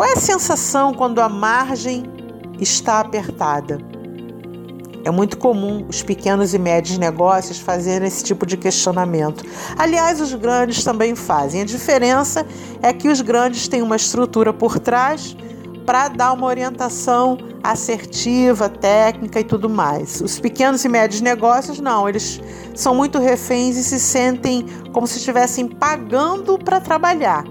Qual é a sensação quando a margem está apertada? É muito comum os pequenos e médios negócios fazerem esse tipo de questionamento. Aliás, os grandes também fazem. A diferença é que os grandes têm uma estrutura por trás para dar uma orientação assertiva, técnica e tudo mais. Os pequenos e médios negócios não, eles são muito reféns e se sentem como se estivessem pagando para trabalhar.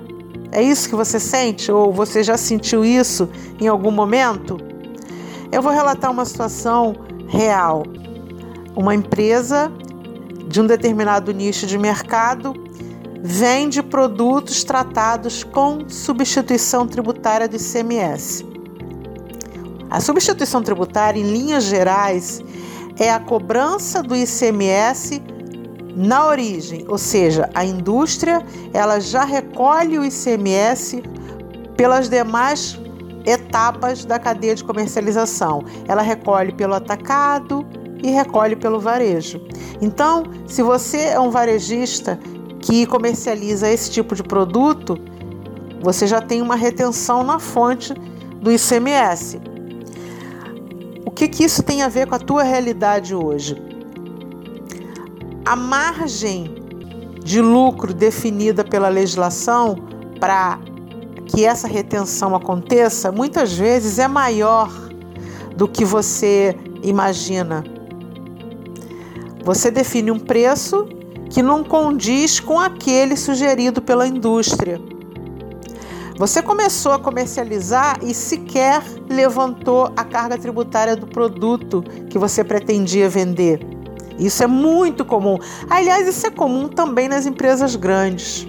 É isso que você sente ou você já sentiu isso em algum momento? Eu vou relatar uma situação real. Uma empresa de um determinado nicho de mercado vende produtos tratados com substituição tributária do ICMS. A substituição tributária, em linhas gerais, é a cobrança do ICMS na origem, ou seja, a indústria ela já recolhe o ICMS pelas demais etapas da cadeia de comercialização. Ela recolhe pelo atacado e recolhe pelo varejo. Então, se você é um varejista que comercializa esse tipo de produto, você já tem uma retenção na fonte do ICMS. O que, que isso tem a ver com a tua realidade hoje? A margem de lucro definida pela legislação para que essa retenção aconteça, muitas vezes é maior do que você imagina. Você define um preço que não condiz com aquele sugerido pela indústria. Você começou a comercializar e sequer levantou a carga tributária do produto que você pretendia vender. Isso é muito comum. Aliás, isso é comum também nas empresas grandes.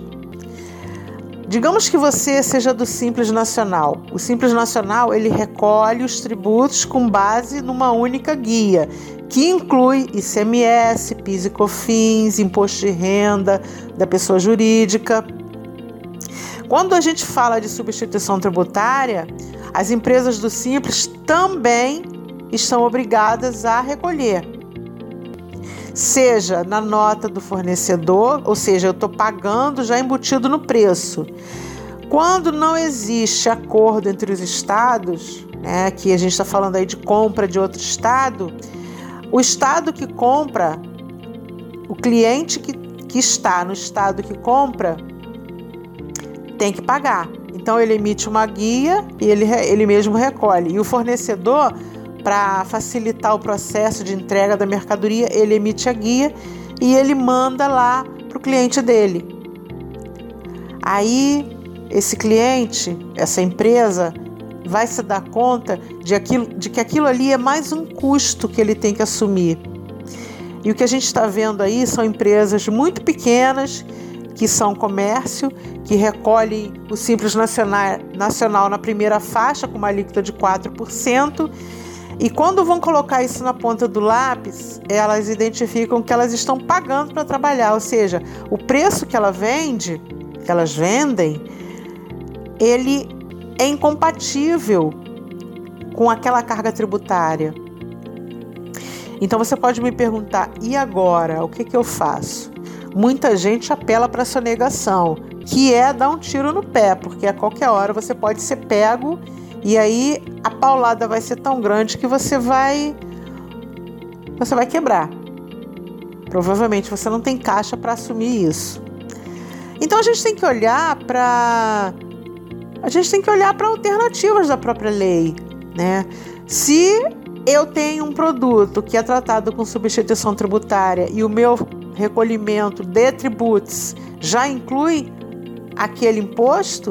Digamos que você seja do Simples Nacional. O Simples Nacional ele recolhe os tributos com base numa única guia, que inclui ICMS, PIS e COFINS, imposto de renda da pessoa jurídica. Quando a gente fala de substituição tributária, as empresas do Simples também estão obrigadas a recolher seja na nota do fornecedor, ou seja, eu estou pagando já embutido no preço. Quando não existe acordo entre os estados, né, que a gente está falando aí de compra de outro estado, o estado que compra, o cliente que, que está no estado que compra, tem que pagar. Então ele emite uma guia e ele, ele mesmo recolhe. E o fornecedor para facilitar o processo de entrega da mercadoria, ele emite a guia e ele manda lá para o cliente dele. Aí, esse cliente, essa empresa, vai se dar conta de, aquilo, de que aquilo ali é mais um custo que ele tem que assumir. E o que a gente está vendo aí são empresas muito pequenas, que são comércio, que recolhem o Simples Nacional, nacional na primeira faixa, com uma alíquota de 4%, e quando vão colocar isso na ponta do lápis, elas identificam que elas estão pagando para trabalhar, ou seja, o preço que ela vende, que elas vendem, ele é incompatível com aquela carga tributária. Então você pode me perguntar: e agora? O que, que eu faço? Muita gente apela para a sonegação, que é dar um tiro no pé, porque a qualquer hora você pode ser pego e aí a paulada vai ser tão grande que você vai você vai quebrar. Provavelmente você não tem caixa para assumir isso. Então a gente tem que olhar para a gente tem que olhar para alternativas da própria lei, né? Se eu tenho um produto que é tratado com substituição tributária e o meu recolhimento de tributos já inclui aquele imposto,